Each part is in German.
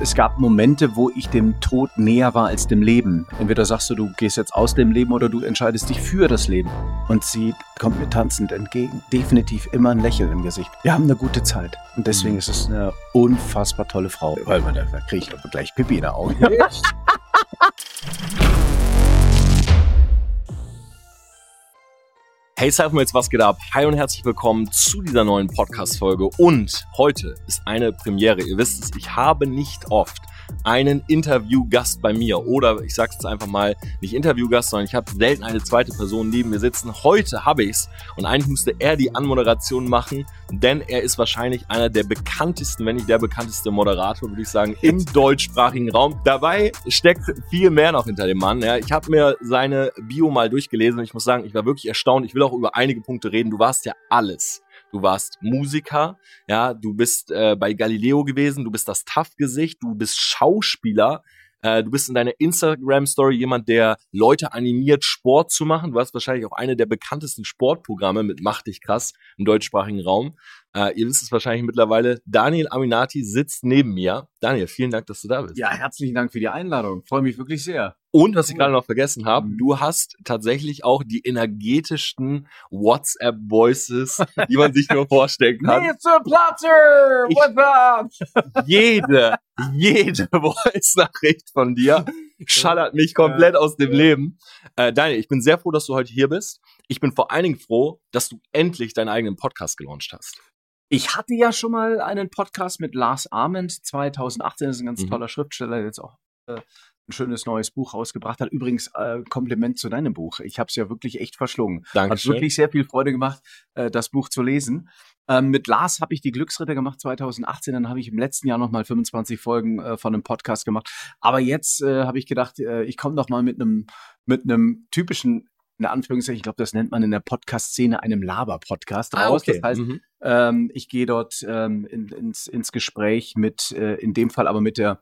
Es gab Momente, wo ich dem Tod näher war als dem Leben. Entweder sagst du, du gehst jetzt aus dem Leben oder du entscheidest dich für das Leben. Und sie kommt mir tanzend entgegen. Definitiv immer ein Lächeln im Gesicht. Wir haben eine gute Zeit. Und deswegen mhm. ist es eine unfassbar tolle Frau. Weil man da kriege ich aber gleich Pipi in der Augen. Hey Selfmates, was geht ab? Hi und herzlich willkommen zu dieser neuen Podcast-Folge. Und heute ist eine Premiere. Ihr wisst es, ich habe nicht oft einen Interviewgast bei mir. Oder ich sage es jetzt einfach mal, nicht Interviewgast, sondern ich habe selten eine zweite Person neben mir sitzen. Heute habe ich's und eigentlich müsste er die Anmoderation machen, denn er ist wahrscheinlich einer der bekanntesten, wenn nicht der bekannteste Moderator, würde ich sagen, im deutschsprachigen Raum. Dabei steckt viel mehr noch hinter dem Mann. Ja. Ich habe mir seine Bio mal durchgelesen und ich muss sagen, ich war wirklich erstaunt. Ich will auch über einige Punkte reden. Du warst ja alles du warst Musiker, ja, du bist äh, bei Galileo gewesen, du bist das Tough-Gesicht, du bist Schauspieler, äh, du bist in deiner Instagram-Story jemand, der Leute animiert, Sport zu machen. Du hast wahrscheinlich auch eine der bekanntesten Sportprogramme mit Mach dich krass im deutschsprachigen Raum. Äh, ihr wisst es wahrscheinlich mittlerweile. Daniel Aminati sitzt neben mir. Daniel, vielen Dank, dass du da bist. Ja, herzlichen Dank für die Einladung. Freue mich wirklich sehr. Und was ich gerade noch vergessen habe, mhm. du hast tatsächlich auch die energetischsten WhatsApp-Voices, die man sich nur vorstellen kann. Mr. Platter, what's up? Jede, jede Voice-Nachricht von dir schallert mich komplett aus dem Leben. Äh, Daniel, ich bin sehr froh, dass du heute hier bist. Ich bin vor allen Dingen froh, dass du endlich deinen eigenen Podcast gelauncht hast. Ich hatte ja schon mal einen Podcast mit Lars Arment 2018, das ist ein ganz mhm. toller Schriftsteller, der jetzt auch äh, ein schönes neues Buch rausgebracht hat. Übrigens äh, Kompliment zu deinem Buch. Ich habe es ja wirklich echt verschlungen. Danke. Hat wirklich sehr viel Freude gemacht, äh, das Buch zu lesen. Ähm, mit Lars habe ich die Glücksritter gemacht 2018. Dann habe ich im letzten Jahr noch mal 25 Folgen äh, von einem Podcast gemacht. Aber jetzt äh, habe ich gedacht, äh, ich komme noch mal mit einem mit einem typischen in Anführungszeichen, ich glaube, das nennt man in der Podcast-Szene einem Laber-Podcast ah, raus. Okay. Das heißt, mhm. ähm, ich gehe dort ähm, in, ins, ins Gespräch mit, äh, in dem Fall aber mit der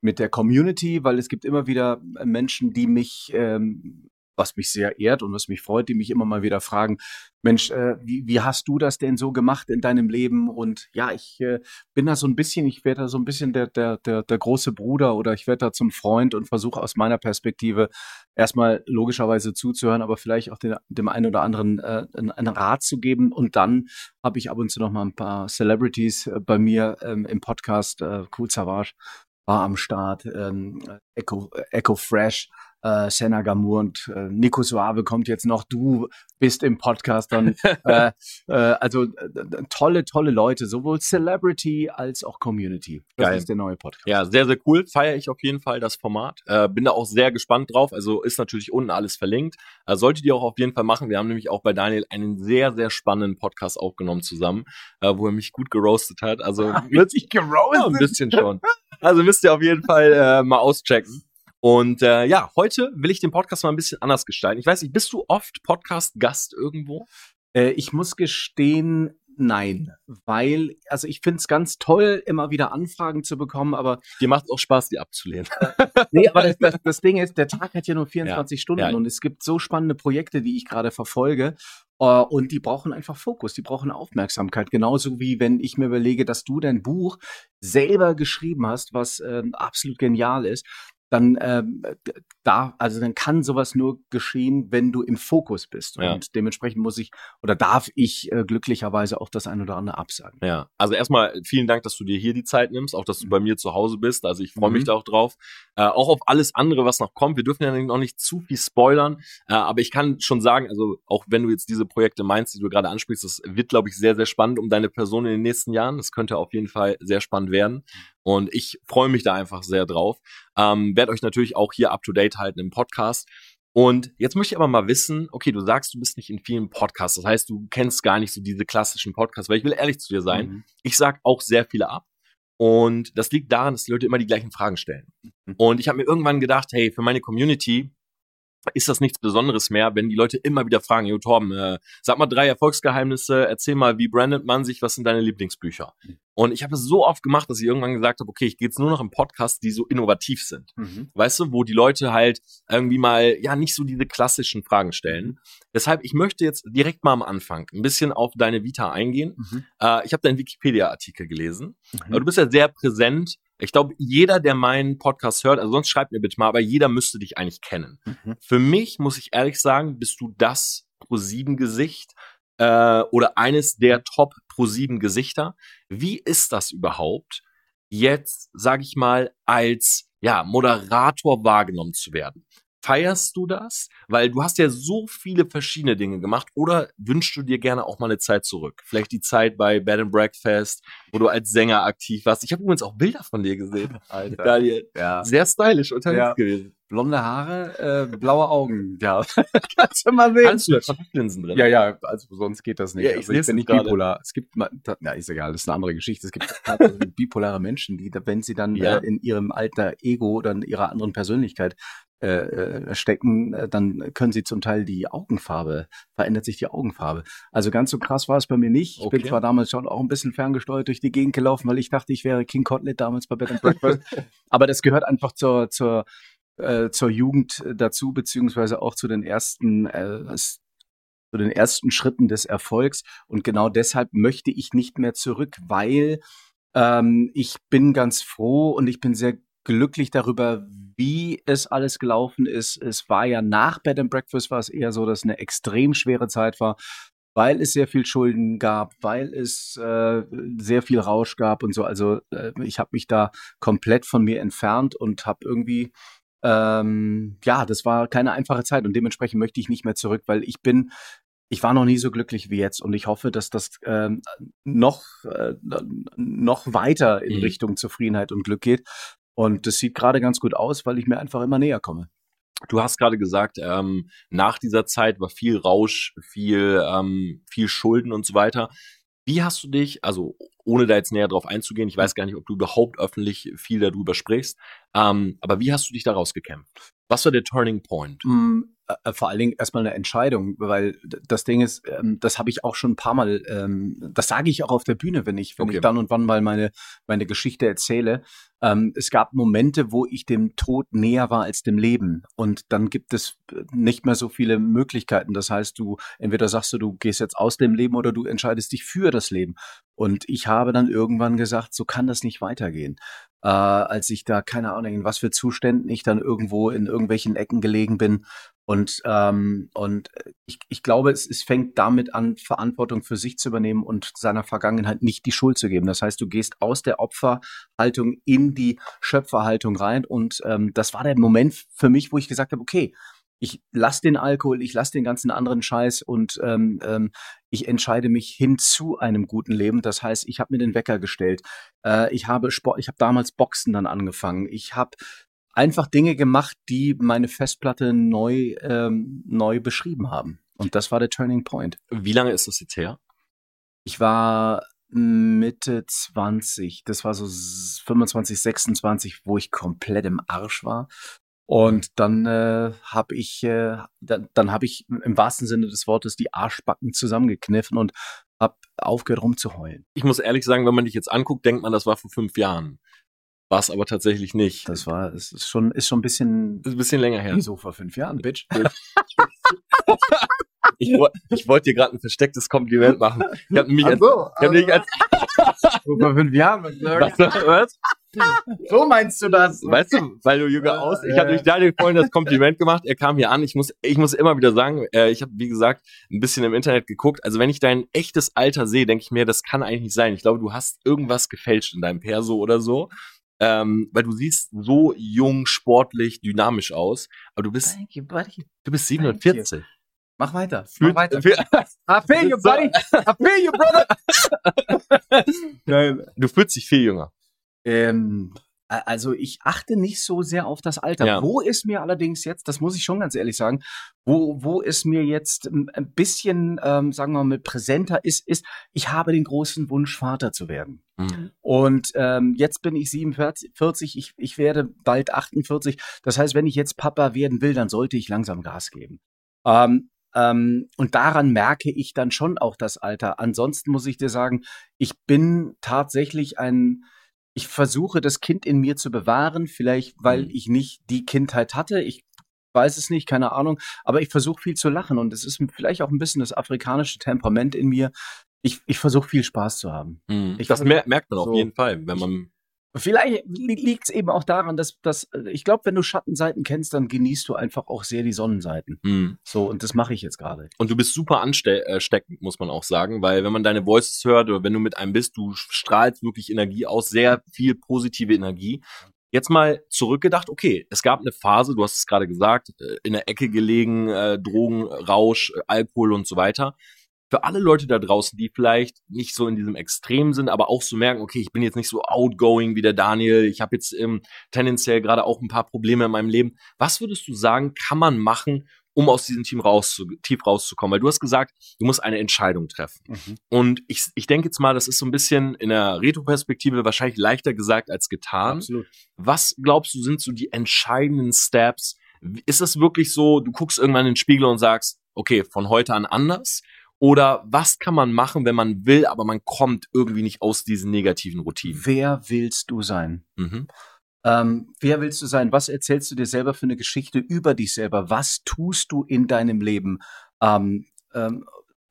mit der Community, weil es gibt immer wieder Menschen, die mich ähm, was mich sehr ehrt und was mich freut, die mich immer mal wieder fragen, Mensch, äh, wie, wie hast du das denn so gemacht in deinem Leben? Und ja, ich äh, bin da so ein bisschen, ich werde da so ein bisschen der, der, der, der große Bruder oder ich werde da zum Freund und versuche aus meiner Perspektive erstmal logischerweise zuzuhören, aber vielleicht auch den, dem einen oder anderen äh, einen, einen Rat zu geben. Und dann habe ich ab und zu noch mal ein paar Celebrities äh, bei mir ähm, im Podcast. Äh, cool Savage war am Start, ähm, Echo, Echo Fresh äh, Senna Gamur und äh, Nico Suave kommt jetzt noch. Du bist im Podcast dann. äh, äh, also tolle, tolle Leute, sowohl Celebrity als auch Community. Das Geil. ist der neue Podcast. Ja, sehr, sehr cool. Feiere ich auf jeden Fall das Format. Äh, bin da auch sehr gespannt drauf. Also ist natürlich unten alles verlinkt. Äh, solltet ihr auch auf jeden Fall machen. Wir haben nämlich auch bei Daniel einen sehr, sehr spannenden Podcast aufgenommen zusammen, äh, wo er mich gut geroastet hat. Also wird sich geroastet? Ja, ein bisschen schon. Also müsst ihr auf jeden Fall äh, mal auschecken. Und äh, ja, heute will ich den Podcast mal ein bisschen anders gestalten. Ich weiß nicht, bist du oft Podcast-Gast irgendwo? Äh, ich muss gestehen, nein. Weil, also ich finde es ganz toll, immer wieder Anfragen zu bekommen, aber. Dir macht auch Spaß, die abzulehnen. nee, aber das, das, das, Ding ist, der Tag hat ja nur 24 ja. Stunden ja. und es gibt so spannende Projekte, die ich gerade verfolge. Uh, und die brauchen einfach Fokus, die brauchen Aufmerksamkeit. Genauso wie wenn ich mir überlege, dass du dein Buch selber geschrieben hast, was äh, absolut genial ist dann ähm, da, also dann kann sowas nur geschehen, wenn du im Fokus bist. Ja. Und dementsprechend muss ich oder darf ich äh, glücklicherweise auch das ein oder andere absagen. Ja, also erstmal vielen Dank, dass du dir hier die Zeit nimmst, auch dass du bei mir zu Hause bist. Also ich freue mich mhm. da auch drauf. Äh, auch auf alles andere, was noch kommt. Wir dürfen ja noch nicht zu viel spoilern, äh, aber ich kann schon sagen, also auch wenn du jetzt diese Projekte meinst, die du gerade ansprichst, das wird, glaube ich, sehr, sehr spannend um deine Person in den nächsten Jahren. Das könnte auf jeden Fall sehr spannend werden. Und ich freue mich da einfach sehr drauf. Ähm, werde euch natürlich auch hier up to date halten im Podcast. Und jetzt möchte ich aber mal wissen, okay, du sagst, du bist nicht in vielen Podcasts. Das heißt, du kennst gar nicht so diese klassischen Podcasts, weil ich will ehrlich zu dir sein. Mhm. Ich sag auch sehr viele ab. Und das liegt daran, dass die Leute immer die gleichen Fragen stellen. Mhm. Und ich habe mir irgendwann gedacht, hey, für meine Community ist das nichts Besonderes mehr, wenn die Leute immer wieder fragen, Jo Torben, äh, sag mal drei Erfolgsgeheimnisse, erzähl mal, wie brandet man sich, was sind deine Lieblingsbücher? Und ich habe es so oft gemacht, dass ich irgendwann gesagt habe, okay, ich gehe jetzt nur noch im Podcast, die so innovativ sind. Mhm. Weißt du, wo die Leute halt irgendwie mal, ja, nicht so diese klassischen Fragen stellen. Mhm. Deshalb, ich möchte jetzt direkt mal am Anfang ein bisschen auf deine Vita eingehen. Mhm. Äh, ich habe deinen Wikipedia-Artikel gelesen. Mhm. Du bist ja sehr präsent Ich glaube, jeder, der meinen Podcast hört, also sonst schreibt mir bitte mal, aber jeder müsste dich eigentlich kennen. Mhm. Für mich, muss ich ehrlich sagen, bist du das Pro-7-Gesicht äh, oder eines der Top Pro-7-Gesichter. Wie ist das überhaupt, jetzt, sag ich mal, als ja, Moderator wahrgenommen zu werden? Feierst du das? Weil du hast ja so viele verschiedene Dinge gemacht. Oder wünschst du dir gerne auch mal eine Zeit zurück? Vielleicht die Zeit bei Bed and Breakfast, wo du als Sänger aktiv warst. Ich habe übrigens auch Bilder von dir gesehen. Alter. Daniel. Ja. Sehr stylisch unterwegs ja. gewesen. Blonde Haare, äh, blaue Augen. Ja. Kannst du mal sehen. Kannst du da Kontaktlinsen drin? Ja, ja, also sonst geht das nicht. Ja, ich, also, ich bin nicht bipolar. Es gibt, na, ist egal, das ist eine andere Geschichte. Es gibt bipolare Menschen, die, wenn sie dann ja. äh, in ihrem alter Ego oder in ihrer anderen Persönlichkeit äh, äh, stecken, äh, dann können sie zum Teil die Augenfarbe, verändert sich die Augenfarbe. Also ganz so krass war es bei mir nicht. Ich okay. bin zwar damals schon auch ein bisschen ferngesteuert durch die Gegend gelaufen, weil ich dachte, ich wäre King Cotlet damals bei Bed and Breakfast. Aber das gehört einfach zur, zur, äh, zur Jugend dazu, beziehungsweise auch zu den ersten äh, zu den ersten Schritten des Erfolgs. Und genau deshalb möchte ich nicht mehr zurück, weil ähm, ich bin ganz froh und ich bin sehr glücklich darüber, wie es alles gelaufen ist. Es war ja nach Bed and Breakfast war es eher so, dass eine extrem schwere Zeit war, weil es sehr viel Schulden gab, weil es äh, sehr viel Rausch gab und so. Also äh, ich habe mich da komplett von mir entfernt und habe irgendwie ähm, ja, das war keine einfache Zeit und dementsprechend möchte ich nicht mehr zurück, weil ich bin ich war noch nie so glücklich wie jetzt und ich hoffe, dass das ähm, noch, äh, noch weiter in mhm. Richtung Zufriedenheit und Glück geht. Und das sieht gerade ganz gut aus, weil ich mir einfach immer näher komme. Du hast gerade gesagt, ähm, nach dieser Zeit war viel Rausch, viel, ähm, viel Schulden und so weiter. Wie hast du dich, also ohne da jetzt näher drauf einzugehen, ich weiß gar nicht, ob du überhaupt öffentlich viel darüber sprichst, ähm, aber wie hast du dich daraus gekämpft? Was war der Turning Point? Mm, äh, vor allen Dingen erstmal eine Entscheidung, weil das Ding ist, ähm, das habe ich auch schon ein paar Mal, ähm, das sage ich auch auf der Bühne, wenn ich, wenn okay. ich dann und wann mal meine, meine Geschichte erzähle. Ähm, es gab Momente, wo ich dem Tod näher war als dem Leben. Und dann gibt es nicht mehr so viele Möglichkeiten. Das heißt, du, entweder sagst du, du gehst jetzt aus dem Leben oder du entscheidest dich für das Leben. Und ich habe dann irgendwann gesagt, so kann das nicht weitergehen äh, als ich da, keine Ahnung, in was für Zuständen ich dann irgendwo in irgendwelchen Ecken gelegen bin. Und, ähm, und ich, ich glaube, es, es fängt damit an, Verantwortung für sich zu übernehmen und seiner Vergangenheit nicht die Schuld zu geben. Das heißt, du gehst aus der Opferhaltung in die Schöpferhaltung rein. Und ähm, das war der Moment für mich, wo ich gesagt habe, okay, ich lasse den Alkohol, ich lasse den ganzen anderen Scheiß und ähm, ähm, ich entscheide mich hin zu einem guten Leben. Das heißt, ich habe mir den Wecker gestellt. Äh, ich habe Sport, ich habe damals Boxen dann angefangen. Ich habe einfach Dinge gemacht, die meine Festplatte neu ähm, neu beschrieben haben. Und das war der Turning Point. Wie lange ist das jetzt her? Ich war Mitte 20, das war so 25, 26, wo ich komplett im Arsch war. Und dann äh, habe ich, äh, dann, dann habe ich im wahrsten Sinne des Wortes die Arschbacken zusammengekniffen und habe aufgehört rumzuheulen. Ich muss ehrlich sagen, wenn man dich jetzt anguckt, denkt man, das war vor fünf Jahren. War es aber tatsächlich nicht. Das war, es ist schon, ist schon ein bisschen, ist ein bisschen länger her. Wieso vor fünf Jahren, Bitch? ich, ich wollte dir gerade ein verstecktes Kompliment machen. Ich habe nämlich, als, so, ich hab nämlich als vor fünf Jahren. Was, was? So meinst du das? Weißt du, weil du jünger aus. Ich habe durch Daniel vorhin das Kompliment gemacht. Er kam hier an. Ich muss, ich muss immer wieder sagen, äh, ich habe wie gesagt ein bisschen im Internet geguckt. Also wenn ich dein echtes Alter sehe, denke ich mir, das kann eigentlich nicht sein. Ich glaube, du hast irgendwas gefälscht in deinem Perso oder so. Ähm, weil du siehst so jung, sportlich, dynamisch aus. Aber du bist, Thank you, buddy. du bist 47. Mach weiter. Mach weiter. I feel you, buddy. I feel you, brother. Nein, du fühlst dich viel jünger. Ähm, also ich achte nicht so sehr auf das Alter. Ja. Wo ist mir allerdings jetzt, das muss ich schon ganz ehrlich sagen, wo, wo ist mir jetzt ein bisschen, ähm, sagen wir mal, präsenter ist, ist, ich habe den großen Wunsch, Vater zu werden. Mhm. Und ähm, jetzt bin ich 47, ich, ich werde bald 48. Das heißt, wenn ich jetzt Papa werden will, dann sollte ich langsam Gas geben. Ähm, ähm, und daran merke ich dann schon auch das Alter. Ansonsten muss ich dir sagen, ich bin tatsächlich ein, ich versuche das Kind in mir zu bewahren, vielleicht weil mhm. ich nicht die Kindheit hatte. Ich weiß es nicht, keine Ahnung, aber ich versuche viel zu lachen und es ist vielleicht auch ein bisschen das afrikanische Temperament in mir. Ich, ich versuche viel Spaß zu haben. Mhm. das mer merkt man so, auf jeden Fall, wenn man Vielleicht liegt es eben auch daran, dass, dass ich glaube, wenn du Schattenseiten kennst, dann genießt du einfach auch sehr die Sonnenseiten. Mhm. So, und das mache ich jetzt gerade. Und du bist super ansteckend, muss man auch sagen, weil wenn man deine Voices hört oder wenn du mit einem bist, du strahlst wirklich Energie aus, sehr viel positive Energie. Jetzt mal zurückgedacht, okay, es gab eine Phase, du hast es gerade gesagt, äh, in der Ecke gelegen, äh, Drogen, Rausch, Alkohol und so weiter für alle Leute da draußen, die vielleicht nicht so in diesem Extrem sind, aber auch so merken, okay, ich bin jetzt nicht so outgoing wie der Daniel, ich habe jetzt ähm, tendenziell gerade auch ein paar Probleme in meinem Leben. Was würdest du sagen, kann man machen, um aus diesem Team rauszu tief rauszukommen? Weil du hast gesagt, du musst eine Entscheidung treffen. Mhm. Und ich, ich denke jetzt mal, das ist so ein bisschen in der Retro-Perspektive wahrscheinlich leichter gesagt als getan. Absolut. Was glaubst du, sind so die entscheidenden Steps? Ist es wirklich so, du guckst irgendwann in den Spiegel und sagst, okay, von heute an anders? Oder was kann man machen, wenn man will, aber man kommt irgendwie nicht aus diesen negativen Routinen? Wer willst du sein? Mhm. Ähm, wer willst du sein? Was erzählst du dir selber für eine Geschichte über dich selber? Was tust du in deinem Leben? Ähm, ähm,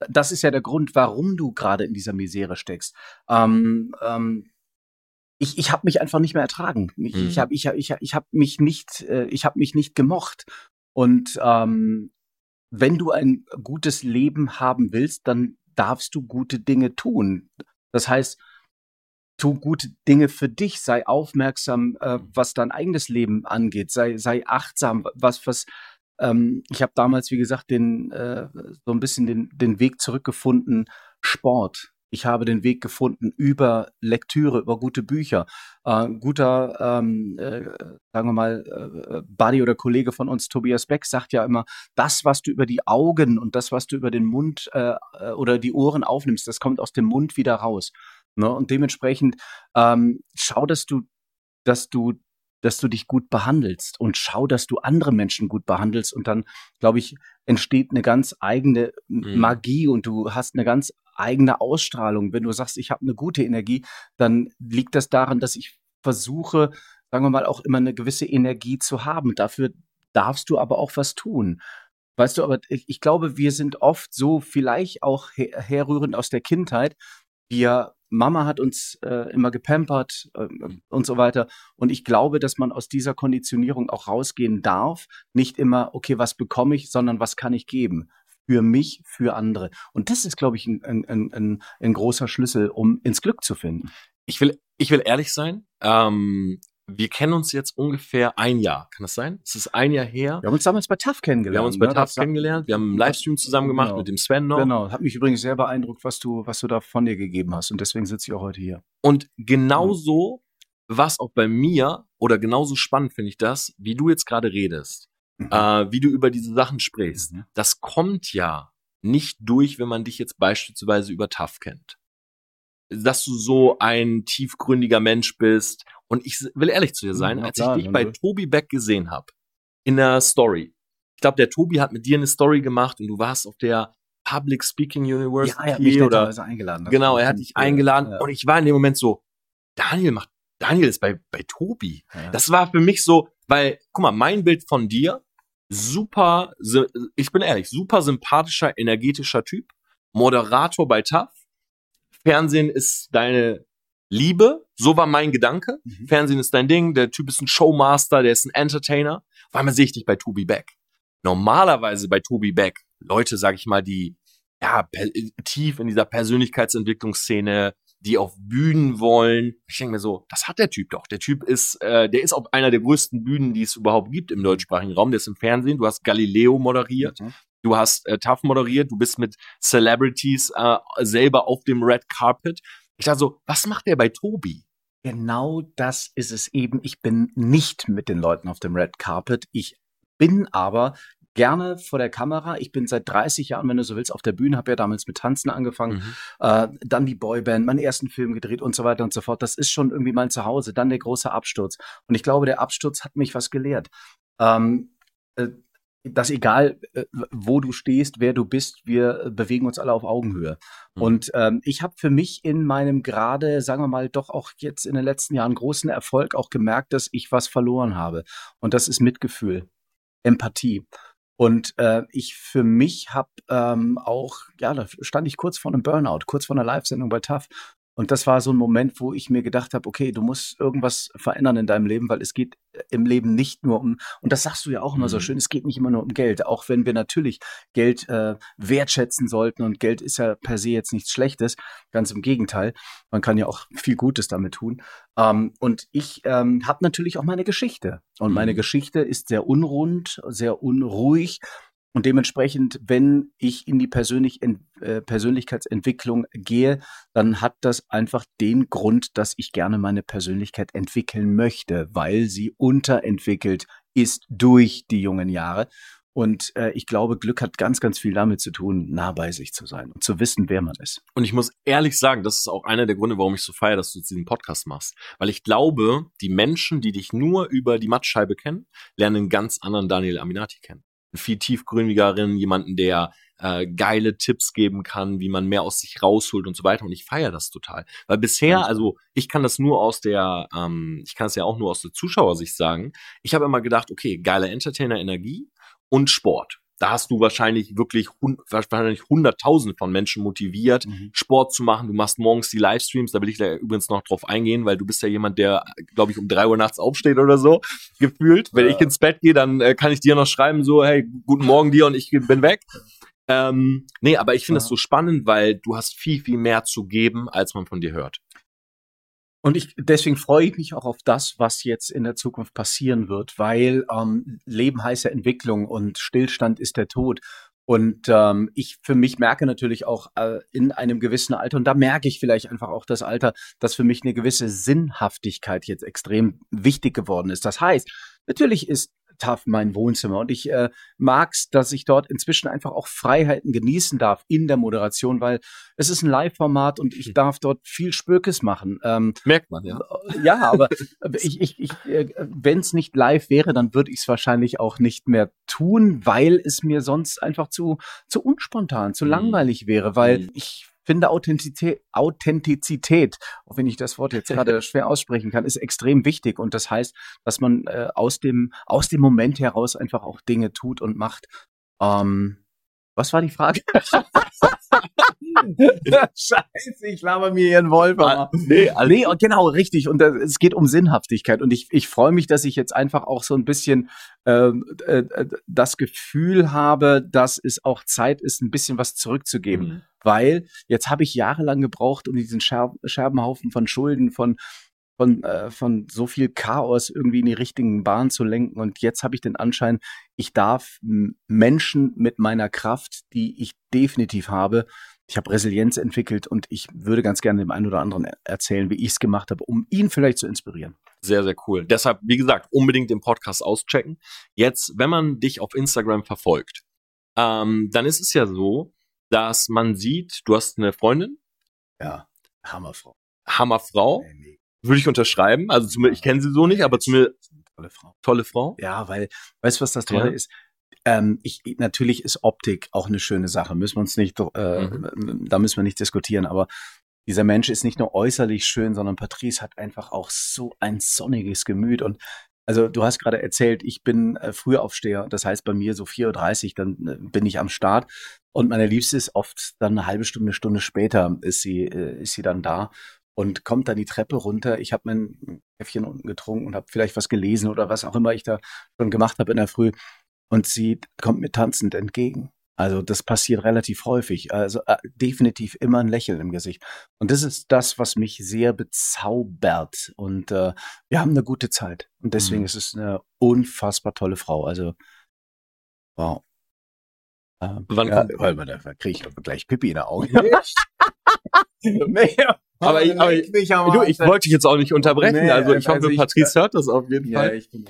das ist ja der Grund, warum du gerade in dieser Misere steckst. Ähm, ähm, ich, ich habe mich einfach nicht mehr ertragen. Ich, mhm. ich habe ich, ich, ich hab mich nicht, äh, ich habe mich nicht gemocht. Und ähm, wenn du ein gutes Leben haben willst, dann darfst du gute Dinge tun. Das heißt, tu gute Dinge für dich, sei aufmerksam, äh, was dein eigenes Leben angeht, sei, sei achtsam, was, was, ähm, ich habe damals, wie gesagt, den, äh, so ein bisschen den, den Weg zurückgefunden, Sport. Ich habe den Weg gefunden über Lektüre, über gute Bücher. Äh, guter, ähm, äh, sagen wir mal, äh, Buddy oder Kollege von uns, Tobias Beck, sagt ja immer, das, was du über die Augen und das, was du über den Mund äh, äh oder die Ohren aufnimmst, das kommt aus dem Mund wieder raus. Ne? Und dementsprechend ähm, schau, dass du, dass du dass du dich gut behandelst und schau, dass du andere Menschen gut behandelst und dann, glaube ich, entsteht eine ganz eigene mhm. Magie und du hast eine ganz eigene Ausstrahlung. Wenn du sagst, ich habe eine gute Energie, dann liegt das daran, dass ich versuche, sagen wir mal, auch immer eine gewisse Energie zu haben. Dafür darfst du aber auch was tun. Weißt du, aber ich, ich glaube, wir sind oft so vielleicht auch her herrührend aus der Kindheit. Wir Mama hat uns äh, immer gepampert äh, und so weiter. Und ich glaube, dass man aus dieser Konditionierung auch rausgehen darf. Nicht immer, okay, was bekomme ich, sondern was kann ich geben? Für mich, für andere. Und das ist, glaube ich, ein, ein, ein, ein großer Schlüssel, um ins Glück zu finden. Ich will, ich will ehrlich sein. Ähm, wir kennen uns jetzt ungefähr ein Jahr. Kann das sein? Es ist ein Jahr her. Wir haben uns damals bei TAF kennengelernt. Wir haben uns bei ne? TAF kennengelernt. Wir haben einen Livestream zusammen gemacht genau. mit dem Sven noch. Genau. Hat mich übrigens sehr beeindruckt, was du, was du da von dir gegeben hast. Und deswegen sitze ich auch heute hier. Und genauso war es auch bei mir, oder genauso spannend finde ich das, wie du jetzt gerade redest. äh, wie du über diese Sachen sprichst. Mhm. Das kommt ja nicht durch, wenn man dich jetzt beispielsweise über TAF kennt. Dass du so ein tiefgründiger Mensch bist. Und ich will ehrlich zu dir mhm, sein, ja, als klar, ich dich bei Tobi Beck gesehen habe, in der Story. Ich glaube, der Tobi hat mit dir eine Story gemacht und du warst auf der Public Speaking University ja, er hat mich oder eingeladen. Genau, er hat dich eingeladen ja. und ich war in dem Moment so, Daniel macht, Daniel ist bei bei Tobi. Ja. Das war für mich so, weil guck mal, mein Bild von dir super, ich bin ehrlich, super sympathischer, energetischer Typ, Moderator bei TAF. Fernsehen ist deine Liebe, so war mein Gedanke. Mhm. Fernsehen ist dein Ding, der Typ ist ein Showmaster, der ist ein Entertainer. Weil man sehe ich dich bei Tobi Beck. Normalerweise bei Tobi Beck, Leute, sag ich mal, die ja tief in dieser Persönlichkeitsentwicklungsszene die auf Bühnen wollen. Ich denke mir so, das hat der Typ doch. Der Typ ist, äh, der ist auf einer der größten Bühnen, die es überhaupt gibt im deutschsprachigen Raum. Der ist im Fernsehen. Du hast Galileo moderiert. Mhm. Du hast äh, Tough moderiert. Du bist mit Celebrities äh, selber auf dem Red Carpet. Ich dachte so, was macht der bei Tobi? Genau das ist es eben. Ich bin nicht mit den Leuten auf dem Red Carpet. Ich bin aber gerne vor der Kamera. Ich bin seit 30 Jahren, wenn du so willst, auf der Bühne, habe ja damals mit Tanzen angefangen, mhm. äh, dann die Boyband, meinen ersten Film gedreht und so weiter und so fort. Das ist schon irgendwie mein Zuhause. Dann der große Absturz. Und ich glaube, der Absturz hat mich was gelehrt. Ähm, äh, dass egal, äh, wo du stehst, wer du bist, wir bewegen uns alle auf Augenhöhe. Mhm. Und ähm, ich habe für mich in meinem gerade, sagen wir mal, doch auch jetzt in den letzten Jahren großen Erfolg auch gemerkt, dass ich was verloren habe. Und das ist Mitgefühl, Empathie. Und äh, ich für mich habe ähm, auch, ja, da stand ich kurz vor einem Burnout, kurz vor einer Live-Sendung bei TAF. Und das war so ein Moment, wo ich mir gedacht habe, okay, du musst irgendwas verändern in deinem Leben, weil es geht äh, im Leben nicht nur um, und das sagst du ja auch immer mhm. so schön, es geht nicht immer nur um Geld, auch wenn wir natürlich Geld äh, wertschätzen sollten und Geld ist ja per se jetzt nichts Schlechtes, ganz im Gegenteil, man kann ja auch viel Gutes damit tun. Ähm, und ich ähm, habe natürlich auch meine Geschichte und mhm. meine Geschichte ist sehr unrund, sehr unruhig und dementsprechend, wenn ich in die Persönlich äh, Persönlichkeitsentwicklung gehe, dann hat das einfach den Grund, dass ich gerne meine Persönlichkeit entwickeln möchte, weil sie unterentwickelt ist durch die jungen Jahre. Und äh, ich glaube, Glück hat ganz, ganz viel damit zu tun, nah bei sich zu sein und zu wissen, wer man ist. Und ich muss ehrlich sagen, das ist auch einer der Gründe, warum ich so feiere, dass du diesen Podcast machst. Weil ich glaube, die Menschen, die dich nur über die Mattscheibe kennen, lernen einen ganz anderen Daniel Aminati kennen viel tiefgründigeren, jemanden, der äh, geile Tipps geben kann, wie man mehr aus sich rausholt und so weiter. Und ich feiere das total. Weil bisher, also ich kann das nur aus der, ähm, ich kann es ja auch nur aus der Zuschauersicht sagen. Ich habe immer gedacht, okay, geile Entertainer-Energie und Sport da hast du wahrscheinlich wirklich wahrscheinlich hunderttausend von Menschen motiviert, mhm. Sport zu machen. Du machst morgens die Livestreams, da will ich da übrigens noch drauf eingehen, weil du bist ja jemand, der, glaube ich, um drei Uhr nachts aufsteht oder so, gefühlt. Wenn ja. ich ins Bett gehe, dann äh, kann ich dir noch schreiben, so, hey, guten Morgen dir und ich bin weg. Ähm, nee, aber ich finde ja. so spannend, weil du hast viel, viel mehr zu geben, als man von dir hört. Und ich, deswegen freue ich mich auch auf das, was jetzt in der Zukunft passieren wird, weil ähm, Leben heißt ja Entwicklung und Stillstand ist der Tod. Und ähm, ich für mich merke natürlich auch äh, in einem gewissen Alter, und da merke ich vielleicht einfach auch das Alter, dass für mich eine gewisse Sinnhaftigkeit jetzt extrem wichtig geworden ist. Das heißt, natürlich ist tough mein Wohnzimmer. Und ich äh, mag es, dass ich dort inzwischen einfach auch Freiheiten genießen darf in der Moderation, weil es ist ein Live-Format und ich hm. darf dort viel Spökes machen. Ähm, Merkt man, ja. Äh, ja, aber ich, ich, ich, äh, wenn es nicht live wäre, dann würde ich es wahrscheinlich auch nicht mehr tun, weil es mir sonst einfach zu, zu unspontan, zu mhm. langweilig wäre, weil mhm. ich finde Authentizität, Authentizität, auch wenn ich das Wort jetzt gerade schwer aussprechen kann, ist extrem wichtig. Und das heißt, dass man äh, aus dem aus dem Moment heraus einfach auch Dinge tut und macht. Ähm, was war die Frage? Scheiße, ich laber mir einen Wolf. Ah, nee, also nee, genau, richtig. Und es geht um Sinnhaftigkeit. Und ich, ich freue mich, dass ich jetzt einfach auch so ein bisschen ähm, äh, äh, das Gefühl habe, dass es auch Zeit ist, ein bisschen was zurückzugeben. Mhm. Weil jetzt habe ich jahrelang gebraucht, um diesen Scher Scherbenhaufen von Schulden, von von, äh, von so viel Chaos irgendwie in die richtigen Bahn zu lenken. Und jetzt habe ich den Anschein, ich darf Menschen mit meiner Kraft, die ich definitiv habe, ich habe Resilienz entwickelt und ich würde ganz gerne dem einen oder anderen erzählen, wie ich es gemacht habe, um ihn vielleicht zu inspirieren. Sehr, sehr cool. Deshalb, wie gesagt, unbedingt den Podcast auschecken. Jetzt, wenn man dich auf Instagram verfolgt, ähm, dann ist es ja so, dass man sieht, du hast eine Freundin. Ja, Hammerfrau. Hammerfrau. Nee, nee. Würde ich unterschreiben. Also zum, ich kenne sie so nicht, aber zu mir tolle Frau. Tolle Frau. Ja, weil, weißt du, was das Tolle ja. ist? Ähm, ich, natürlich ist Optik auch eine schöne Sache. Müssen wir uns nicht, äh, mhm. da müssen wir nicht diskutieren. Aber dieser Mensch ist nicht nur äußerlich schön, sondern Patrice hat einfach auch so ein sonniges Gemüt. Und also du hast gerade erzählt, ich bin äh, Frühaufsteher. Das heißt bei mir so 4.30 Uhr, dann äh, bin ich am Start. Und meine Liebste ist oft dann eine halbe Stunde, eine Stunde später ist sie, äh, ist sie dann da und kommt dann die Treppe runter. Ich habe mein Käffchen unten getrunken und habe vielleicht was gelesen oder was auch immer ich da schon gemacht habe in der Früh. Und sie kommt mir tanzend entgegen. Also das passiert relativ häufig. Also äh, definitiv immer ein Lächeln im Gesicht. Und das ist das, was mich sehr bezaubert. Und äh, wir haben eine gute Zeit. Und deswegen mhm. ist es eine unfassbar tolle Frau. Also wow. Äh, Wann ja, kommt, man da kriege ich gleich Pipi in der Augen. aber ich, aber ich, du, ich wollte dich jetzt auch nicht unterbrechen. Nee, also ich also hoffe, Patrice hört das auf jeden Fall. Ja, ich bin,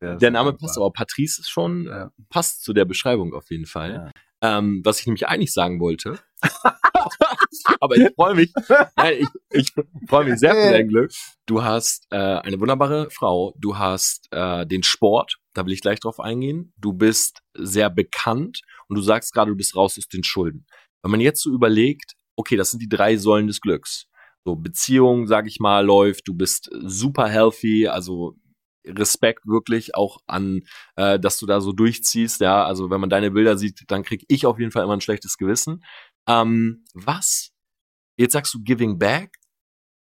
ja, der Name passt, aber Patrice ist schon, ja. passt zu der Beschreibung auf jeden Fall. Ja. Ähm, was ich nämlich eigentlich sagen wollte. aber ich freue mich, nein, ich, ich freue mich sehr für dein Glück. Du hast äh, eine wunderbare Frau, du hast äh, den Sport, da will ich gleich drauf eingehen. Du bist sehr bekannt und du sagst gerade, du bist raus aus den Schulden. Wenn man jetzt so überlegt, okay, das sind die drei Säulen des Glücks so Beziehung, sag ich mal, läuft, du bist super healthy, also Respekt wirklich auch an, äh, dass du da so durchziehst, ja, also wenn man deine Bilder sieht, dann krieg ich auf jeden Fall immer ein schlechtes Gewissen. Ähm, was? Jetzt sagst du Giving Back,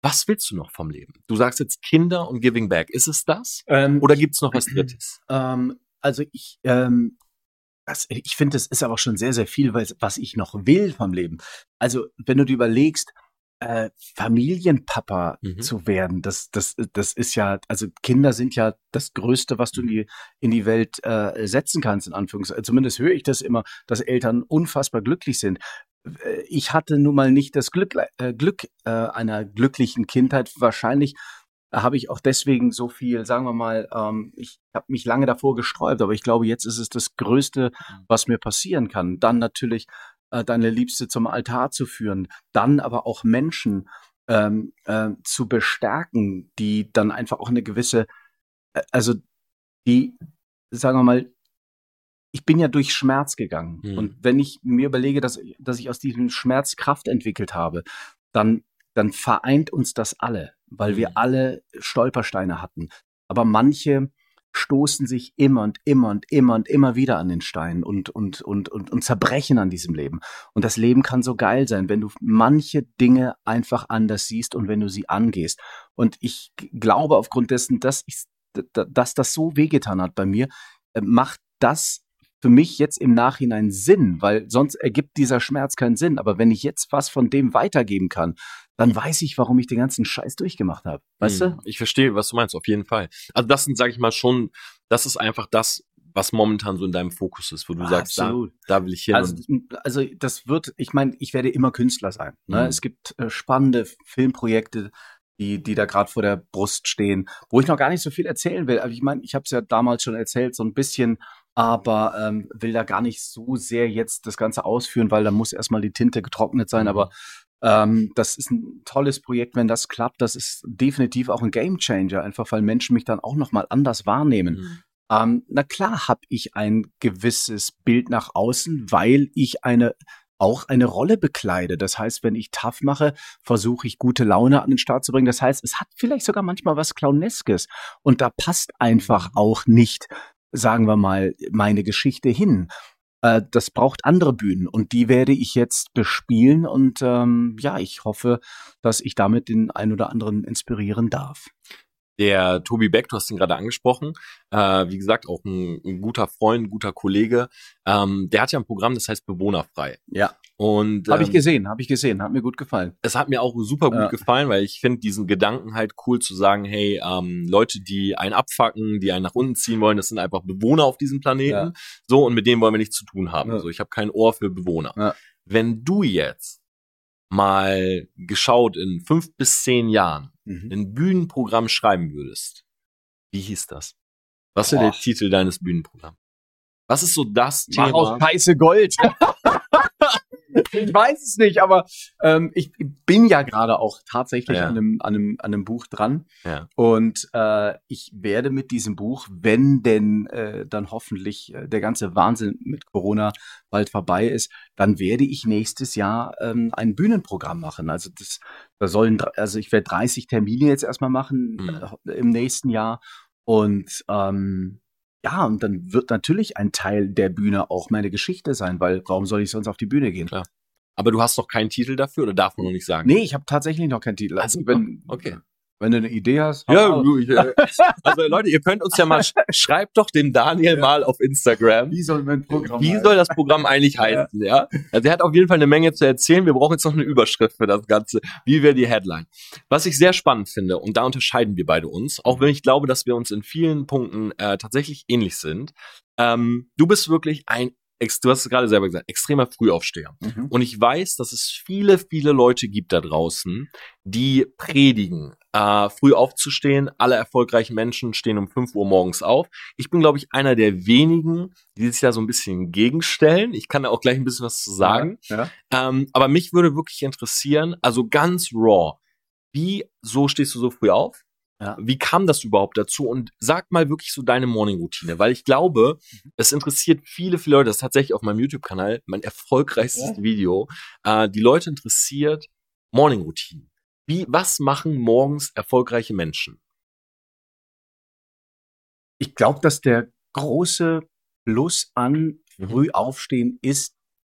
Was willst du noch vom Leben? Du sagst jetzt Kinder und Giving Back. Ist es das? Ähm, Oder gibt's noch was Drittes? Ähm, also ich, ähm, das, ich finde, es ist aber schon sehr, sehr viel, was ich noch will vom Leben. Also wenn du dir überlegst, äh, Familienpapa Mhm. zu werden, das, das, das ist ja, also Kinder sind ja das Größte, was du in die, in die Welt äh, setzen kannst, in Anführungszeichen. Zumindest höre ich das immer, dass Eltern unfassbar glücklich sind. Äh, Ich hatte nun mal nicht das Glück, äh, Glück äh, einer glücklichen Kindheit. Wahrscheinlich habe ich auch deswegen so viel, sagen wir mal, ähm, ich habe mich lange davor gesträubt, aber ich glaube, jetzt ist es das Größte, was mir passieren kann. Dann natürlich äh, deine Liebste zum Altar zu führen, dann aber auch Menschen ähm, äh, zu bestärken, die dann einfach auch eine gewisse, äh, also die, sagen wir mal, ich bin ja durch Schmerz gegangen. Mhm. Und wenn ich mir überlege, dass, dass ich aus diesem Schmerz Kraft entwickelt habe, dann, dann vereint uns das alle, weil wir Mhm. alle Stolpersteine hatten. Aber manche stoßen sich immer und immer und immer und immer wieder an den Stein und, und, und, und, und zerbrechen an diesem Leben. Und das Leben kann so geil sein, wenn du manche Dinge einfach anders siehst und wenn du sie angehst. Und ich glaube aufgrund dessen, dass, ich, dass das so wehgetan hat bei mir, äh, macht das für mich jetzt im Nachhinein Sinn, weil sonst ergibt dieser Schmerz keinen Sinn. Aber wenn ich jetzt was von dem weitergeben kann, dann weiß ich, warum ich den ganzen Scheiß durchgemacht habe. Weißt Hm, du? Ich verstehe, was du meinst, auf jeden Fall. Also das sind, sage ich mal, schon, das ist einfach das, was momentan so in deinem Fokus ist, wo du sagst, da, da will ich hin. Also, also das wird, ich meine, ich werde immer Künstler sein. Ne? Mhm. Es gibt äh, spannende Filmprojekte, die, die da gerade vor der Brust stehen, wo ich noch gar nicht so viel erzählen will. Aber ich meine, ich habe es ja damals schon erzählt, so ein bisschen, aber ähm, will da gar nicht so sehr jetzt das Ganze ausführen, weil da muss erstmal die Tinte getrocknet sein. Mhm. Aber ähm, das ist ein tolles Projekt, wenn das klappt. Das ist definitiv auch ein Gamechanger, einfach weil Menschen mich dann auch nochmal anders wahrnehmen. Hm, Ähm, na klar habe ich ein gewisses Bild nach außen, weil ich eine auch eine Rolle bekleide. Das heißt, wenn ich tough mache, versuche ich gute Laune an den Start zu bringen. Das heißt, es hat vielleicht sogar manchmal was Clowneskes. Und da passt einfach auch nicht, sagen wir mal, meine Geschichte hin. Äh, das braucht andere Bühnen und die werde ich jetzt bespielen und ähm, ja, ich hoffe, dass ich damit den ein oder anderen inspirieren darf. Der Tobi Beck, du hast ihn gerade angesprochen, äh, wie gesagt, auch ein, ein guter Freund, ein guter Kollege. Ähm, der hat ja ein Programm, das heißt Bewohnerfrei. Ja, Und habe ich ähm, gesehen, habe ich gesehen, hat mir gut gefallen. es hat mir auch super gut Ja. gefallen, weil ich finde diesen Gedanken halt cool zu sagen, hey, ähm, Leute, die einen abfacken, die einen nach unten ziehen wollen, das sind einfach Bewohner auf diesem Planeten. Ja. So, und mit denen wollen wir nichts zu tun haben. Ja. So, ich habe kein Ohr für Bewohner. Wenn du jetzt mal geschaut in fünf bis zehn Jahren Mhm. ein Bühnenprogramm schreiben würdest, wie hieß das? Was wäre der. Titel deines Bühnenprogramms? Was ist so das Mach Thema? aus Scheiße Gold. ich weiß es nicht, aber ähm, ich bin ja gerade auch tatsächlich Ja. an, einem, an, einem, an einem Buch dran. Ja. Und äh, ich werde mit diesem Buch, wenn denn äh, dann hoffentlich äh, der ganze Wahnsinn mit Corona bald vorbei ist, dann werde ich nächstes Jahr ähm, ein Bühnenprogramm machen. Also das, da sollen, also ich werde 30 Termine jetzt erstmal machen Mhm. im nächsten Jahr. Und ähm, ja, und dann wird natürlich ein Teil der Bühne auch meine Geschichte sein, weil warum soll ich sonst auf die Bühne gehen? Klar. Aber du hast noch keinen Titel dafür oder darf man noch nicht sagen? Nee, ich habe tatsächlich noch keinen Titel. Also Ah, wenn, okay. Wenn du eine Idee hast, Ja, ich, äh, also Leute, ihr könnt uns ja mal, sch- schreibt doch dem Daniel mal auf Instagram. wie soll mein Programm Wie heißen? soll das Programm eigentlich heißen, ja? Also er hat auf jeden Fall eine Menge zu erzählen. Wir brauchen jetzt noch eine Überschrift für das Ganze. Wie wäre die Headline? Was ich sehr spannend finde, und da unterscheiden wir beide uns, auch wenn ich glaube, dass wir uns in vielen Punkten äh, tatsächlich ähnlich sind. Ähm, du bist wirklich ein, ex- du hast es gerade selber gesagt, extremer Frühaufsteher. Mhm. Und ich weiß, dass es viele, viele Leute gibt da draußen, die predigen, äh, früh aufzustehen. Alle erfolgreichen Menschen stehen um 5 Uhr morgens auf. Ich bin, glaube ich, einer der wenigen, die sich da so ein bisschen gegenstellen. Ich kann da auch gleich ein bisschen was zu sagen. Ja. Ähm, aber mich würde wirklich interessieren, also ganz raw, wie so stehst du so früh auf? Ja. Wie kam das überhaupt dazu? Und sag mal wirklich so deine Morning-Routine, weil ich glaube, es interessiert viele, viele Leute. Das ist tatsächlich auf meinem YouTube-Kanal mein erfolgreichstes Ja. Video. Äh, die Leute interessiert Morning-Routine. Wie, was machen morgens erfolgreiche Menschen? Ich glaube, dass der große Plus an Mhm. früh aufstehen ist,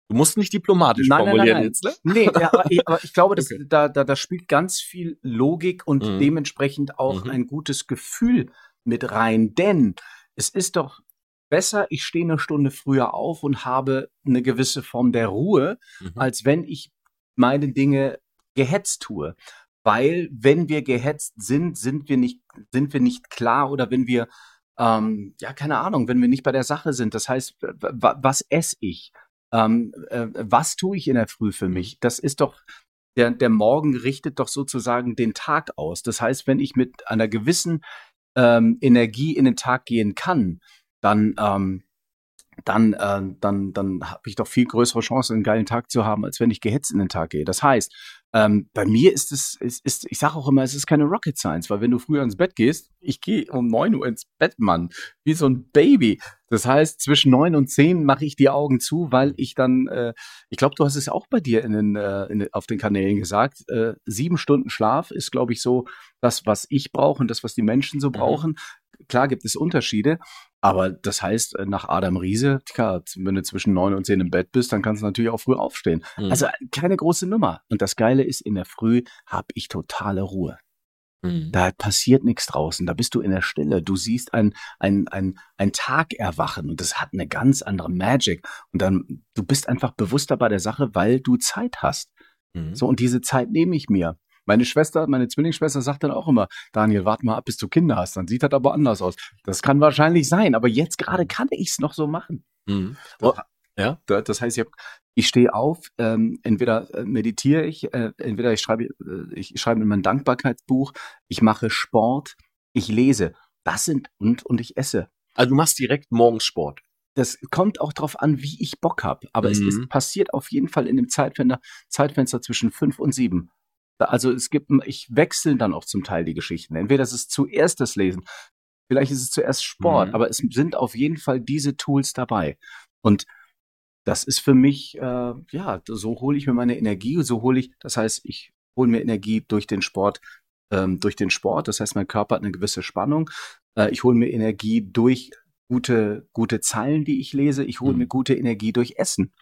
Du musst nicht diplomatisch nein, formulieren nein, nein, jetzt, ne? Nee, ja, aber, ich, aber, ich, glaube, das, okay. da, da, da spielt ganz viel Logik und mhm. dementsprechend auch mhm. ein gutes Gefühl mit rein. Denn es ist doch besser, ich stehe eine Stunde früher auf und habe eine gewisse Form der Ruhe, mhm. als wenn ich meine Dinge gehetzt tue. Weil wenn wir gehetzt sind, sind wir nicht, sind wir nicht klar oder wenn wir, ähm, ja, keine Ahnung, wenn wir nicht bei der Sache sind. Das heißt, was esse ich? Ähm, äh, was tue ich in der Früh für mich? Das ist doch, der, der Morgen richtet doch sozusagen den Tag aus. Das heißt, wenn ich mit einer gewissen ähm, Energie in den Tag gehen kann, dann, ähm, dann, äh, dann, dann habe ich doch viel größere Chance, einen geilen Tag zu haben, als wenn ich gehetzt in den Tag gehe. Das heißt, ähm, bei mir ist es, ist, ist, ich sage auch immer, es ist keine Rocket Science, weil wenn du früher ins Bett gehst, ich gehe um neun Uhr ins Bett, Mann, wie so ein Baby. Das heißt, zwischen neun und zehn mache ich die Augen zu, weil ich dann, äh, ich glaube, du hast es auch bei dir in den, äh, in, auf den Kanälen gesagt, äh, sieben Stunden Schlaf ist, glaube ich, so das, was ich brauche und das, was die Menschen so mhm. brauchen. Klar gibt es Unterschiede, aber das heißt, äh, nach Adam Riese, tja, wenn du zwischen neun und zehn im Bett bist, dann kannst du natürlich auch früh aufstehen. Mhm. Also keine große Nummer. Und das Geile ist, in der Früh habe ich totale Ruhe. Mhm. Da passiert nichts draußen, da bist du in der Stille. Du siehst ein, ein, ein, ein Tag erwachen und das hat eine ganz andere Magic. Und dann, du bist einfach bewusster bei der Sache, weil du Zeit hast. Mhm. So, und diese Zeit nehme ich mir. Meine Schwester, meine Zwillingsschwester sagt dann auch immer, Daniel, warte mal ab, bis du Kinder hast, dann sieht das aber anders aus. Das kann wahrscheinlich sein, aber jetzt gerade kann ich es noch so machen. Mhm. Oh, ja. Das heißt, ich, ich stehe auf, ähm, entweder äh, meditiere ich, äh, entweder ich schreibe, äh, ich schreibe in mein Dankbarkeitsbuch, ich mache Sport, ich lese. Das sind und und ich esse. Also du machst direkt morgens Sport. Das kommt auch darauf an, wie ich Bock habe. Aber mhm. es ist mhm. passiert auf jeden Fall in dem Zeitfenster, Zeitfenster zwischen fünf und sieben. Also es gibt, ich wechsle dann auch zum Teil die Geschichten. Entweder es ist zuerst das Lesen, vielleicht ist es zuerst Sport, mhm. aber es sind auf jeden Fall diese Tools dabei. Und das ist für mich, äh, ja, so hole ich mir meine Energie, so hole ich, das heißt, ich hole mir Energie durch den Sport, ähm, durch den Sport. Das heißt, mein Körper hat eine gewisse Spannung. Äh, ich hole mir Energie durch gute, gute Zeilen, die ich lese. Ich hole mhm. mir gute Energie durch Essen.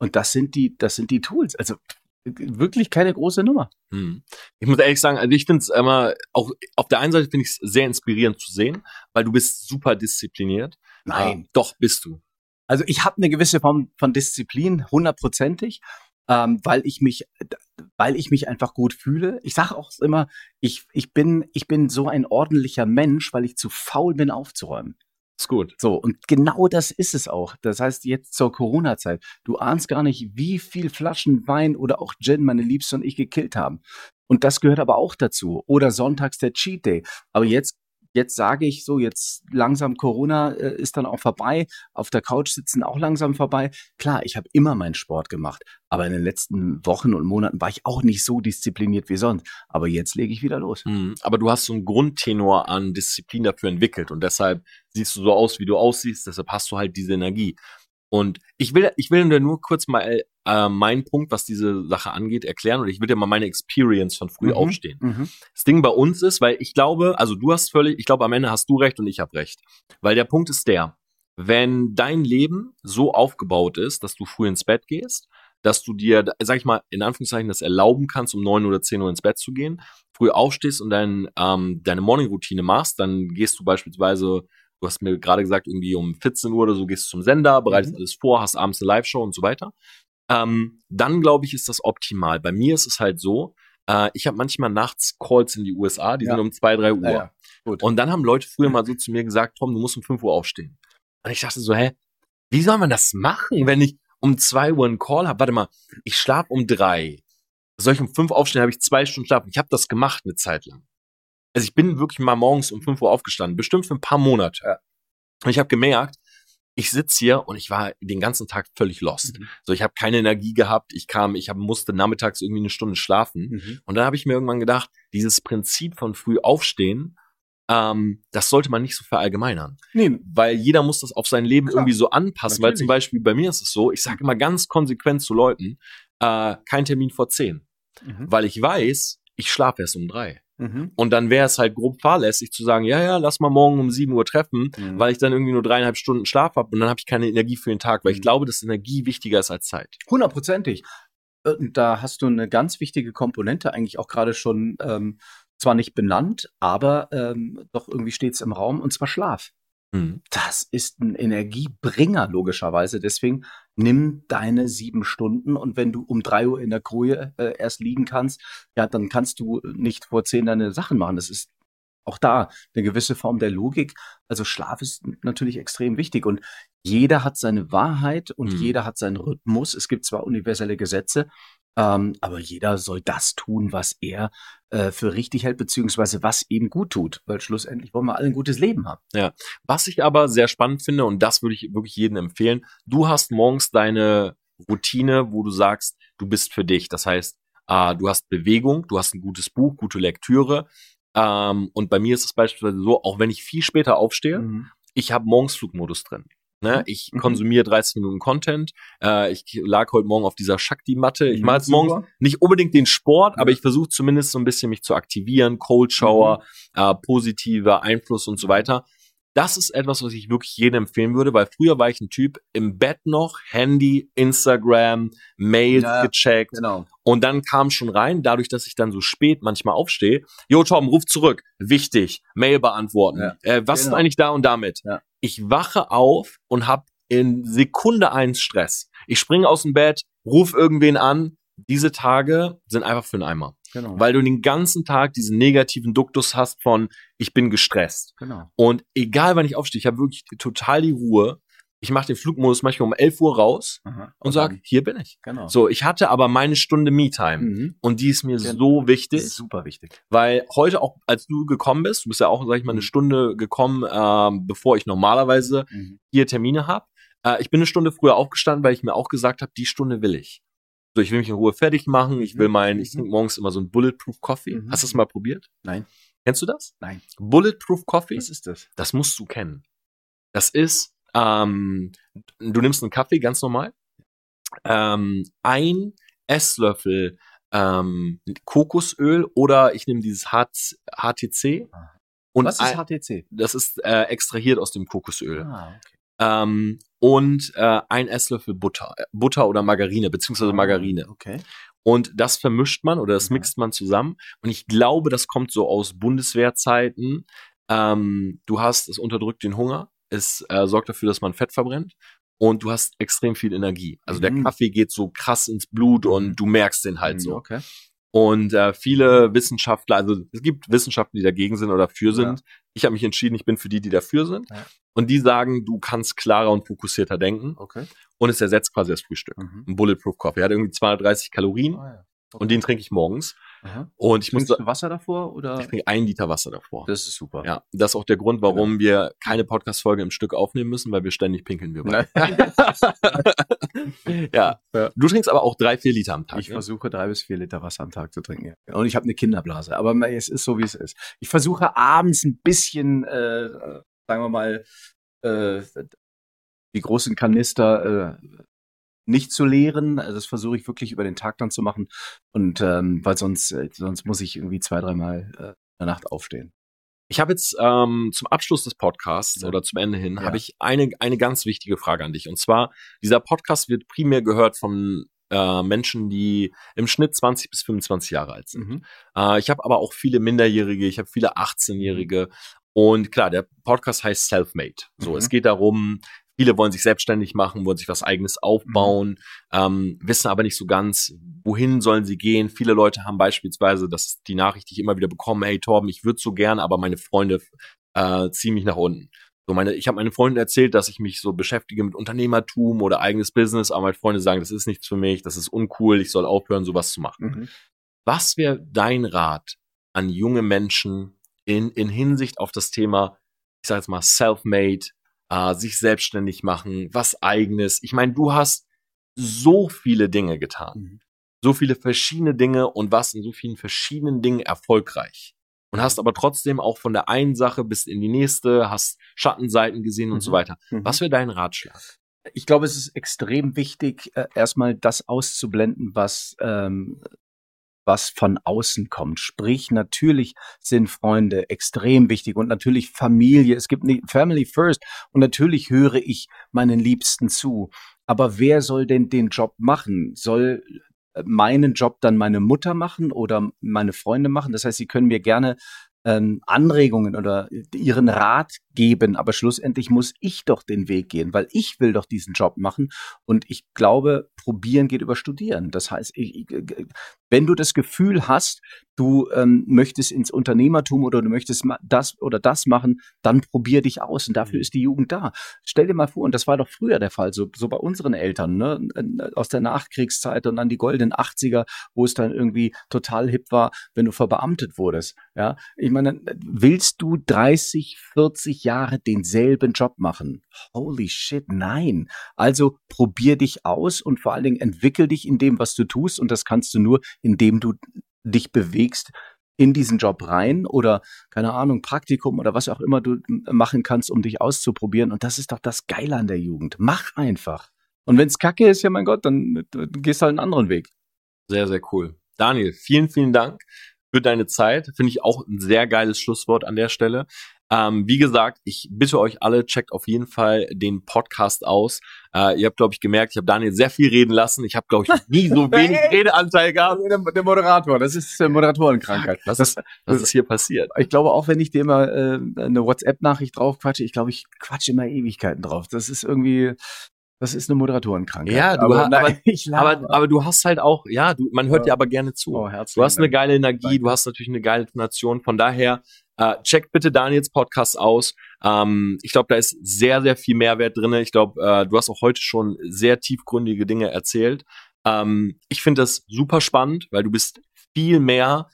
Und das sind die, das sind die Tools. Also wirklich keine große Nummer. Hm. Ich muss ehrlich sagen, also ich finde es immer, auch auf der einen Seite finde ich es sehr inspirierend zu sehen, weil du bist super diszipliniert. Nein. Äh, doch, bist du. Also ich habe eine gewisse Form von Disziplin, hundertprozentig, ähm, weil ich mich, weil ich mich einfach gut fühle. Ich sage auch immer, ich, ich bin, ich bin so ein ordentlicher Mensch, weil ich zu faul bin aufzuräumen. Ist gut. So, und genau das ist es auch. Das heißt, jetzt zur Corona-Zeit, du ahnst gar nicht, wie viel Flaschen Wein oder auch Gin meine Liebste und ich gekillt haben. Und das gehört aber auch dazu. Oder sonntags der Cheat Day. Aber jetzt Jetzt sage ich so, jetzt langsam Corona äh, ist dann auch vorbei, auf der Couch sitzen auch langsam vorbei. Klar, ich habe immer meinen Sport gemacht, aber in den letzten Wochen und Monaten war ich auch nicht so diszipliniert wie sonst. Aber jetzt lege ich wieder los. Mhm, aber du hast so einen Grundtenor an Disziplin dafür entwickelt und deshalb siehst du so aus, wie du aussiehst, deshalb hast du halt diese Energie. Und ich will, ich will nur kurz mal äh, meinen Punkt, was diese Sache angeht, erklären und ich will dir mal meine Experience von früh mhm. aufstehen. Mhm. Das Ding bei uns ist, weil ich glaube, also du hast völlig, ich glaube am Ende hast du recht und ich habe recht. Weil der Punkt ist der, wenn dein Leben so aufgebaut ist, dass du früh ins Bett gehst, dass du dir, sag ich mal, in Anführungszeichen das erlauben kannst, um neun oder zehn Uhr ins Bett zu gehen, früh aufstehst und dein, ähm, deine Morning-Routine machst, dann gehst du beispielsweise Du hast mir gerade gesagt, irgendwie um 14 Uhr oder so gehst du zum Sender, bereitest mhm. alles vor, hast abends eine Live-Show und so weiter. Ähm, dann glaube ich, ist das optimal. Bei mir ist es halt so, äh, ich habe manchmal nachts Calls in die USA, die ja. sind um 2, 3 Uhr. Ja. Und dann haben Leute früher mal so zu mir gesagt, Tom, du musst um 5 Uhr aufstehen. Und ich dachte so, hä, wie soll man das machen, wenn ich um 2 Uhr einen Call habe? Warte mal, ich schlafe um 3. Soll ich um 5 aufstehen, habe ich zwei Stunden schlafen. Ich habe das gemacht eine Zeit lang. Also ich bin wirklich mal morgens um 5 Uhr aufgestanden, bestimmt für ein paar Monate. Und ich habe gemerkt, ich sitze hier und ich war den ganzen Tag völlig lost. Mhm. So, ich habe keine Energie gehabt. Ich kam, ich hab, musste nachmittags irgendwie eine Stunde schlafen. Mhm. Und dann habe ich mir irgendwann gedacht, dieses Prinzip von früh aufstehen, ähm, das sollte man nicht so verallgemeinern. Nee. Weil jeder muss das auf sein Leben Klar. irgendwie so anpassen. Natürlich. Weil zum Beispiel bei mir ist es so, ich sage immer ganz konsequent zu Leuten, äh, kein Termin vor zehn. Mhm. Weil ich weiß, ich schlafe erst um drei. Mhm. Und dann wäre es halt grob fahrlässig zu sagen, ja, ja, lass mal morgen um 7 Uhr treffen, mhm. weil ich dann irgendwie nur dreieinhalb Stunden Schlaf habe und dann habe ich keine Energie für den Tag, weil ich mhm. glaube, dass Energie wichtiger ist als Zeit. Hundertprozentig. Äh, da hast du eine ganz wichtige Komponente eigentlich auch gerade schon ähm, zwar nicht benannt, aber ähm, doch irgendwie steht es im Raum, und zwar Schlaf. Mhm. Das ist ein Energiebringer, logischerweise. Deswegen nimm deine sieben Stunden und wenn du um drei Uhr in der Koje äh, erst liegen kannst, ja, dann kannst du nicht vor zehn deine Sachen machen. Das ist auch da eine gewisse Form der Logik. Also Schlaf ist natürlich extrem wichtig und jeder hat seine Wahrheit und mhm. jeder hat seinen Rhythmus. Es gibt zwar universelle Gesetze, ähm, aber jeder soll das tun, was er äh, für richtig hält, beziehungsweise was ihm gut tut, weil schlussendlich wollen wir alle ein gutes Leben haben. Ja, was ich aber sehr spannend finde, und das würde ich wirklich jedem empfehlen, du hast morgens deine Routine, wo du sagst, du bist für dich. Das heißt, äh, du hast Bewegung, du hast ein gutes Buch, gute Lektüre. Ähm, und bei mir ist es beispielsweise so, auch wenn ich viel später aufstehe, mhm. ich habe morgens Flugmodus drin. Ne? Mhm. Ich mhm. konsumiere 30 Minuten Content. Äh, ich lag heute Morgen auf dieser Shakti-Matte. Ich mhm, mache jetzt morgens nicht unbedingt den Sport, ja. aber ich versuche zumindest so ein bisschen mich zu aktivieren. Cold Shower, mhm. äh, positiver Einfluss und so weiter. Das ist etwas, was ich wirklich jedem empfehlen würde, weil früher war ich ein Typ im Bett noch, Handy, Instagram, Mails ja, gecheckt. Genau. Und dann kam schon rein, dadurch, dass ich dann so spät manchmal aufstehe. Jo, Tom, ruf zurück. Wichtig. Mail beantworten. Ja, äh, was genau. ist eigentlich da und damit? Ja. Ich wache auf und habe in Sekunde eins Stress. Ich springe aus dem Bett, ruf irgendwen an. Diese Tage sind einfach für einen Eimer. Genau. Weil du den ganzen Tag diesen negativen Duktus hast von, ich bin gestresst. Genau. Und egal wann ich aufstehe, ich habe wirklich total die Ruhe. Ich mache den Flugmodus manchmal um 11 Uhr raus Aha, und sage, hier bin ich. Genau. So, ich hatte aber meine Stunde Me-Time mhm. und die ist mir genau. so wichtig. Super wichtig. Weil heute auch, als du gekommen bist, du bist ja auch, sag ich mal, eine mhm. Stunde gekommen, äh, bevor ich normalerweise mhm. hier Termine habe. Äh, ich bin eine Stunde früher aufgestanden, weil ich mir auch gesagt habe, die Stunde will ich. So, ich will mich in Ruhe fertig machen. Ich will mhm. mein, ich trinke morgens immer so ein Bulletproof Coffee. Mhm. Hast du das mal probiert? Nein. Kennst du das? Nein. Bulletproof Coffee? Was ist das? Das musst du kennen. Das ist, ähm, du nimmst einen Kaffee ganz normal, ähm, ein Esslöffel ähm, Kokosöl oder ich nehme dieses HTC. Und Was ist HTC? Das ist äh, extrahiert aus dem Kokosöl. Ah, okay. Ähm, und äh, ein Esslöffel Butter, äh, Butter oder Margarine, beziehungsweise ah, Margarine. Okay. Und das vermischt man oder das mixt man zusammen. Und ich glaube, das kommt so aus Bundeswehrzeiten. Ähm, du hast, es unterdrückt den Hunger, es äh, sorgt dafür, dass man Fett verbrennt und du hast extrem viel Energie. Also mhm. der Kaffee geht so krass ins Blut und du merkst den halt mhm, so. Okay. Und äh, viele Wissenschaftler, also es gibt Wissenschaftler, die dagegen sind oder dafür sind. Ja. Ich habe mich entschieden, ich bin für die, die dafür sind. Ja. Und die sagen, du kannst klarer und fokussierter denken. Okay. Und es ersetzt quasi das Frühstück. Mhm. Ein Bulletproof Coffee. Hat irgendwie 230 Kalorien. Ah, ja. okay. Und den trinke ich morgens. Aha. Und ich Trinkst muss. Du Wasser davor oder? Ich trinke ein Liter Wasser davor. Das ist super. Ja, das ist auch der Grund, warum genau. wir keine Podcast-Folge im Stück aufnehmen müssen, weil wir ständig pinkeln wir beide. ja. ja. Du trinkst aber auch drei, vier Liter am Tag. Ich ne? versuche drei bis vier Liter Wasser am Tag zu trinken. Ja. Und ich habe eine Kinderblase. Aber es ist so, wie es ist. Ich versuche abends ein bisschen, äh, sagen wir mal, äh, die großen Kanister äh, nicht zu leeren. Also das versuche ich wirklich über den Tag dann zu machen. Und ähm, weil sonst, äh, sonst muss ich irgendwie zwei, dreimal äh, in der Nacht aufstehen. Ich habe jetzt ähm, zum Abschluss des Podcasts ja. oder zum Ende hin ja. habe ich eine eine ganz wichtige Frage an dich. Und zwar dieser Podcast wird primär gehört von äh, Menschen, die im Schnitt 20 bis 25 Jahre alt sind. Mhm. Äh, ich habe aber auch viele Minderjährige, ich habe viele 18-Jährige. Und klar, der Podcast heißt Selfmade. So, mhm. es geht darum, Viele wollen sich selbstständig machen, wollen sich was eigenes aufbauen, mhm. ähm, wissen aber nicht so ganz, wohin sollen sie gehen. Viele Leute haben beispielsweise, das die Nachricht, die ich immer wieder bekomme, hey Torben, ich würde so gern, aber meine Freunde äh, ziehen mich nach unten. So meine, ich habe meinen Freunden erzählt, dass ich mich so beschäftige mit Unternehmertum oder eigenes Business, aber meine Freunde sagen, das ist nichts für mich, das ist uncool, ich soll aufhören, sowas zu machen. Mhm. Was wäre dein Rat an junge Menschen in, in Hinsicht auf das Thema, ich sage jetzt mal, self-made, äh, sich selbstständig machen, was eigenes. Ich meine, du hast so viele Dinge getan. Mhm. So viele verschiedene Dinge und warst in so vielen verschiedenen Dingen erfolgreich. Und hast aber trotzdem auch von der einen Sache bis in die nächste, hast Schattenseiten gesehen und so mhm. weiter. Mhm. Was wäre dein Ratschlag? Ich glaube, es ist extrem wichtig, äh, erstmal das auszublenden, was, ähm, was von außen kommt. Sprich, natürlich sind Freunde extrem wichtig und natürlich Familie. Es gibt Family First und natürlich höre ich meinen Liebsten zu. Aber wer soll denn den Job machen? Soll meinen Job dann meine Mutter machen oder meine Freunde machen? Das heißt, sie können mir gerne ähm, Anregungen oder ihren Rat geben, aber schlussendlich muss ich doch den Weg gehen, weil ich will doch diesen Job machen und ich glaube, probieren geht über studieren. Das heißt, ich, wenn du das Gefühl hast, du ähm, möchtest ins Unternehmertum oder du möchtest das oder das machen, dann probier dich aus und dafür mhm. ist die Jugend da. Stell dir mal vor, und das war doch früher der Fall, so, so bei unseren Eltern, ne, aus der Nachkriegszeit und dann die goldenen 80er, wo es dann irgendwie total hip war, wenn du verbeamtet wurdest. Ja, ich meine, willst du 30, 40 Jahre denselben Job machen? Holy shit, nein. Also probier dich aus und vor allen Dingen entwickel dich in dem, was du tust und das kannst du nur, indem du dich bewegst in diesen Job rein oder keine Ahnung, Praktikum oder was auch immer du machen kannst, um dich auszuprobieren. Und das ist doch das Geile an der Jugend. Mach einfach. Und wenn es kacke ist, ja mein Gott, dann, gehst halt einen anderen Weg. Sehr, sehr cool. Daniel, vielen, vielen Dank für deine Zeit. Finde ich auch ein sehr geiles Schlusswort an der Stelle. Ähm, wie gesagt, ich bitte euch alle, checkt auf jeden Fall den Podcast aus. Äh, ihr habt, glaube ich, gemerkt, ich habe Daniel sehr viel reden lassen. Ich habe, glaube ich, nie so wenig Redeanteil gehabt. Der, der, Moderator, das ist äh, Moderatorenkrankheit. Was, das, ist, was ist hier passiert? Ich glaube, auch wenn ich dir mal äh, eine WhatsApp-Nachricht drauf quatsche, ich glaube, ich quatsche immer Ewigkeiten drauf. Das ist irgendwie, das ist eine Moderatorenkrankheit. Ja, du aber, aber, aber, aber, du hast halt auch, ja, du, man hört ja. dir aber gerne zu. Oh, du hast eine geile Energie, Danke. du hast natürlich eine geile Tonation. Von daher, äh, checkt bitte Daniels Podcast aus. Ähm, ich glaube, da ist sehr, sehr viel Mehrwert drin. Ich glaube, äh, du hast auch heute schon sehr tiefgründige Dinge erzählt. Ähm, ich finde das super spannend, weil du bist viel mehr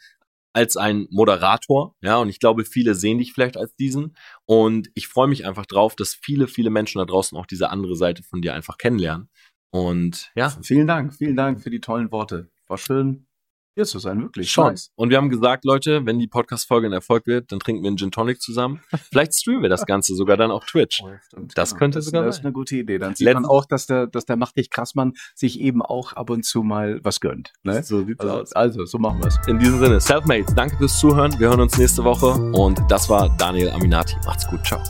als ein Moderator, ja, und ich glaube, viele sehen dich vielleicht als diesen. Und ich freue mich einfach drauf, dass viele, viele Menschen da draußen auch diese andere Seite von dir einfach kennenlernen. Und ja. Vielen Dank, vielen Dank für die tollen Worte. War schön, hier zu sein, wirklich. Schon. Nice. Und wir haben gesagt, Leute, wenn die Podcast-Folge ein Erfolg wird, dann trinken wir einen Gin Tonic zusammen. Vielleicht streamen wir das Ganze sogar dann auf Twitch. Oh, das genau. könnte das, sogar Das ist eine gute Idee. Dann sieht Letzt man auch, dass der, dass der Macht dich Krassmann sich eben auch ab und zu mal was gönnt. Ne? So sieht's also, aus. Also, so machen wir es. In diesem Sinne, Selfmade, danke fürs Zuhören. Wir hören uns nächste Woche. Und das war Daniel Aminati. Macht's gut. Ciao.